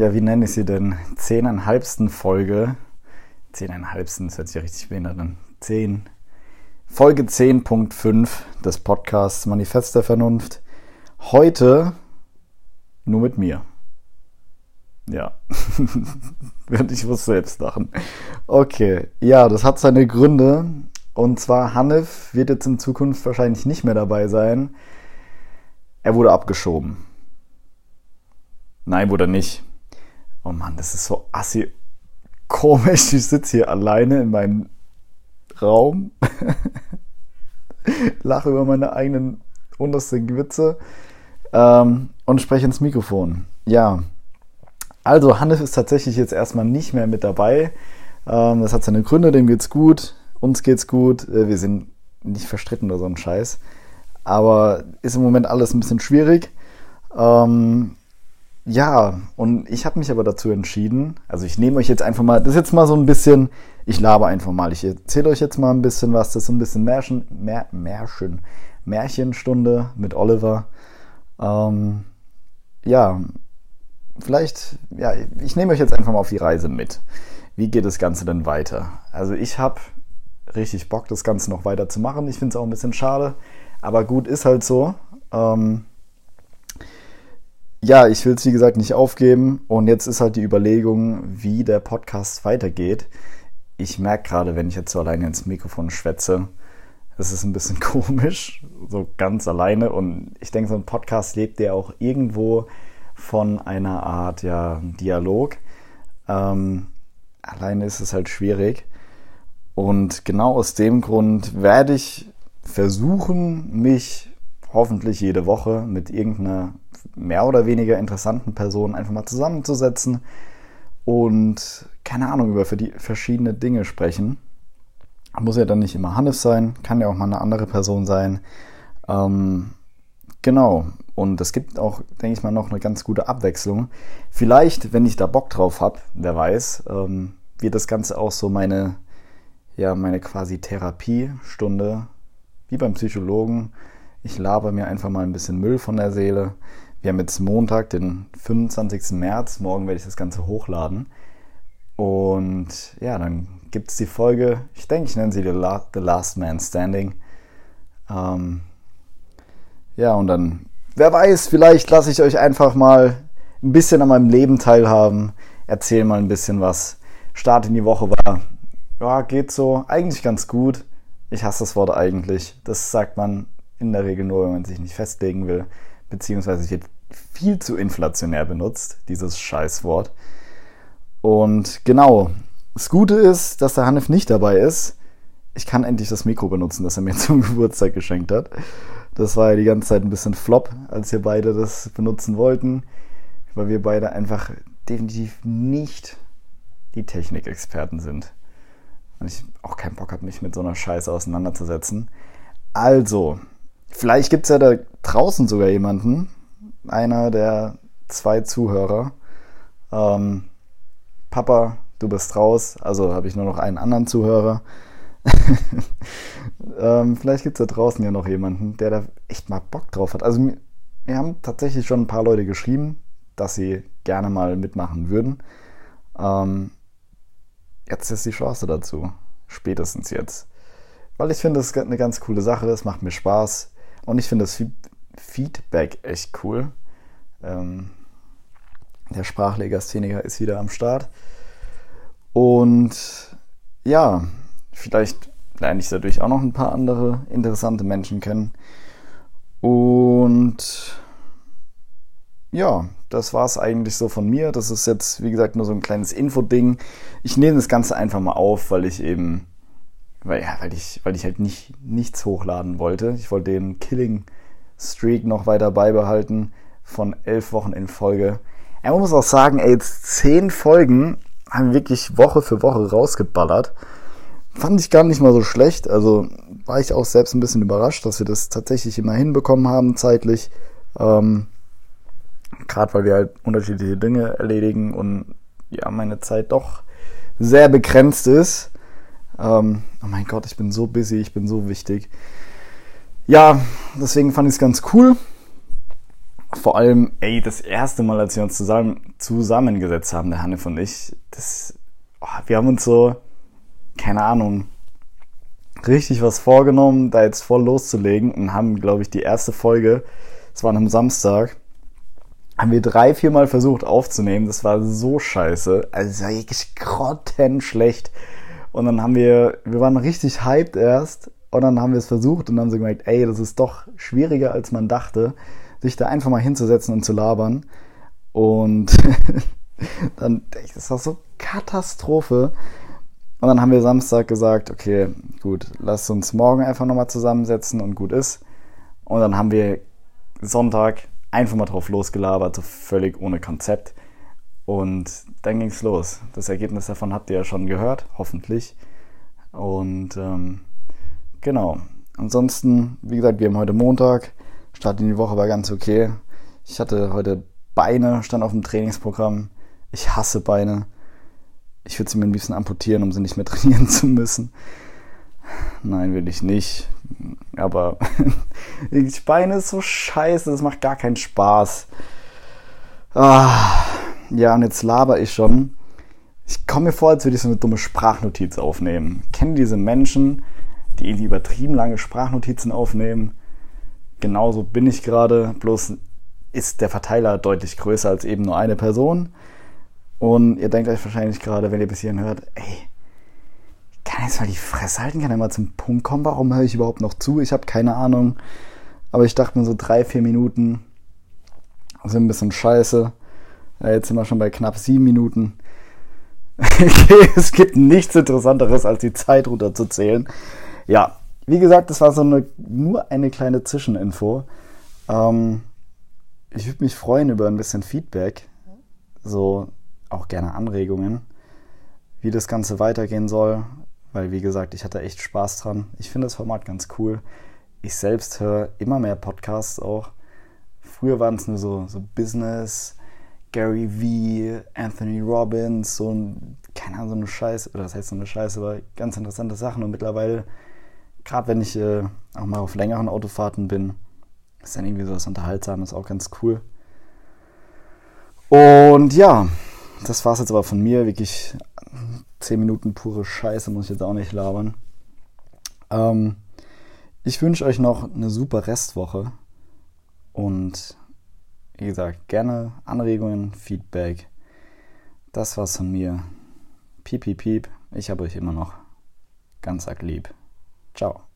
ja, wie nenne ich sie denn? Zehneinhalbsten Folge. Zehneinhalbsten, das hört sich ja richtig behindert an. Zehn. Folge 10.5 des Podcasts Manifest der Vernunft. Heute nur mit mir. Ja, ich muss selbst lachen. Okay, ja, das hat seine Gründe. Und zwar, Hanif wird jetzt in Zukunft wahrscheinlich nicht mehr dabei sein. Er wurde abgeschoben. Nein, wurde nicht. Oh Mann, das ist so assi komisch. Ich sitze hier alleine in meinem Raum, lache über meine eigenen untersten Witze ähm, und spreche ins Mikrofon. Ja, also Hannes ist tatsächlich jetzt erstmal nicht mehr mit dabei. Ähm, das hat seine Gründe, dem geht's gut, uns geht's gut, äh, wir sind nicht verstritten oder so ein Scheiß. Aber ist im Moment alles ein bisschen schwierig. Ähm, ja, und ich habe mich aber dazu entschieden, also ich nehme euch jetzt einfach mal, das ist jetzt mal so ein bisschen, ich labe einfach mal, ich erzähle euch jetzt mal ein bisschen was, das ist so ein bisschen Märchen, Mär, Märchen, Märchenstunde mit Oliver. Ähm, ja, vielleicht, ja, ich nehme euch jetzt einfach mal auf die Reise mit. Wie geht das Ganze denn weiter? Also ich habe richtig Bock, das Ganze noch weiter zu machen. Ich finde es auch ein bisschen schade, aber gut, ist halt so. Ähm, ja, ich will es wie gesagt nicht aufgeben und jetzt ist halt die Überlegung, wie der Podcast weitergeht. Ich merke gerade, wenn ich jetzt so alleine ins Mikrofon schwätze, es ist ein bisschen komisch, so ganz alleine und ich denke, so ein Podcast lebt ja auch irgendwo von einer Art ja, Dialog. Ähm, alleine ist es halt schwierig. Und genau aus dem Grund werde ich versuchen, mich hoffentlich jede Woche mit irgendeiner mehr oder weniger interessanten Personen einfach mal zusammenzusetzen und keine Ahnung über die verschiedene Dinge sprechen. Muss ja dann nicht immer Hannes sein, kann ja auch mal eine andere Person sein. Ähm, genau, und es gibt auch, denke ich mal, noch eine ganz gute Abwechslung. Vielleicht, wenn ich da Bock drauf habe, wer weiß, ähm, wird das Ganze auch so meine, ja, meine quasi Therapiestunde, wie beim Psychologen. Ich laber mir einfach mal ein bisschen Müll von der Seele. Wir haben jetzt Montag, den 25. März. Morgen werde ich das Ganze hochladen. Und ja, dann gibt es die Folge, ich denke, ich nenne sie The Last Man Standing. Ähm, ja, und dann wer weiß, vielleicht lasse ich euch einfach mal ein bisschen an meinem Leben teilhaben, erzähle mal ein bisschen was. Start in die Woche war, ja, geht so, eigentlich ganz gut. Ich hasse das Wort eigentlich. Das sagt man in der Regel nur, wenn man sich nicht festlegen will, beziehungsweise es wird viel zu inflationär benutzt, dieses Scheißwort. Und genau, das Gute ist, dass der Hanif nicht dabei ist. Ich kann endlich das Mikro benutzen, das er mir zum Geburtstag geschenkt hat. Das war ja die ganze Zeit ein bisschen flop, als wir beide das benutzen wollten, weil wir beide einfach definitiv nicht die Technikexperten sind. Und ich auch keinen Bock habe, mich mit so einer Scheiße auseinanderzusetzen. Also, vielleicht gibt es ja da draußen sogar jemanden, einer der zwei Zuhörer. Ähm, Papa, du bist raus, also habe ich nur noch einen anderen Zuhörer. ähm, vielleicht gibt es da draußen ja noch jemanden, der da echt mal Bock drauf hat. Also wir haben tatsächlich schon ein paar Leute geschrieben, dass sie gerne mal mitmachen würden. Ähm, jetzt ist die Chance dazu. Spätestens jetzt. Weil ich finde, das ist eine ganz coole Sache, es macht mir Spaß. Und ich finde das Feedback echt cool. Ähm, der Sprachlegastheniker ist wieder am Start. Und ja, Vielleicht lerne ich dadurch auch noch ein paar andere interessante Menschen kennen. Und ja, das war es eigentlich so von mir. Das ist jetzt, wie gesagt, nur so ein kleines Info-Ding. Ich nehme das Ganze einfach mal auf, weil ich eben, weil, ja, weil ich, weil ich halt nicht, nichts hochladen wollte. Ich wollte den Killing Streak noch weiter beibehalten von elf Wochen in Folge. man muss auch sagen, ey, jetzt zehn Folgen haben wirklich Woche für Woche rausgeballert. Fand ich gar nicht mal so schlecht. Also war ich auch selbst ein bisschen überrascht, dass wir das tatsächlich immer hinbekommen haben zeitlich. Ähm, Gerade weil wir halt unterschiedliche Dinge erledigen und ja, meine Zeit doch sehr begrenzt ist. Ähm, oh mein Gott, ich bin so busy, ich bin so wichtig. Ja, deswegen fand ich es ganz cool. vor allem, ey, das erste Mal, als wir uns zusammen, zusammengesetzt haben, der Hanif und ich, das, oh, wir haben uns so, keine Ahnung, richtig was vorgenommen, da jetzt voll loszulegen und haben, glaube ich, die erste Folge, es war am Samstag, haben wir drei, vier Mal versucht aufzunehmen. Das war so scheiße. Also wirklich grottenschlecht. Und dann haben wir, wir waren richtig hyped erst und dann haben wir es versucht und dann haben sie gemerkt, ey, das ist doch schwieriger als man dachte, sich da einfach mal hinzusetzen und zu labern. Und dann, das war so Katastrophe. Und dann haben wir Samstag gesagt, okay, gut, lass uns morgen einfach nochmal zusammensetzen und gut ist. Und dann haben wir Sonntag einfach mal drauf losgelabert, so völlig ohne Konzept. Und dann ging es los. Das Ergebnis davon habt ihr ja schon gehört, hoffentlich. Und ähm, genau. Ansonsten, wie gesagt, wir haben heute Montag. Start in die Woche war ganz okay. Ich hatte heute Beine, stand auf dem Trainingsprogramm. Ich hasse Beine. Ich würde sie mir ein bisschen amputieren, um sie nicht mehr trainieren zu müssen. Nein, will ich nicht. Aber die Beine ist so scheiße, das macht gar keinen Spaß. Ah, ja, und jetzt laber ich schon. Ich komme mir vor, als würde ich so eine dumme Sprachnotiz aufnehmen. Kennen diese Menschen, die irgendwie übertrieben lange Sprachnotizen aufnehmen? Genauso bin ich gerade, bloß ist der Verteiler deutlich größer als eben nur eine Person. Und ihr denkt euch wahrscheinlich gerade, wenn ihr bis hierhin hört, ey, kann jetzt mal die Fresse halten, kann er mal zum Punkt kommen, warum höre ich überhaupt noch zu? Ich habe keine Ahnung. Aber ich dachte mir so drei, vier Minuten sind ein bisschen scheiße. Jetzt sind wir schon bei knapp sieben Minuten. es gibt nichts Interessanteres, als die Zeit runterzuzählen. Ja, wie gesagt, das war so eine, nur eine kleine Zwischeninfo. Ähm, ich würde mich freuen über ein bisschen Feedback. So auch gerne Anregungen, wie das Ganze weitergehen soll. Weil, wie gesagt, ich hatte echt Spaß dran. Ich finde das Format ganz cool. Ich selbst höre immer mehr Podcasts auch. Früher waren es nur so, so Business, Gary V, Anthony Robbins, so ein, keine Ahnung, so eine Scheiße, oder das heißt so eine Scheiße, aber ganz interessante Sachen. Und mittlerweile, gerade wenn ich äh, auch mal auf längeren Autofahrten bin, ist dann irgendwie so was Unterhaltsames, auch ganz cool. Und ja, das war es jetzt aber von mir. Wirklich 10 Minuten pure Scheiße, muss ich jetzt auch nicht labern. Ähm, ich wünsche euch noch eine super Restwoche und wie gesagt, gerne Anregungen, Feedback. Das war's von mir. Piep, piep, piep. Ich habe euch immer noch ganz arg lieb. Ciao.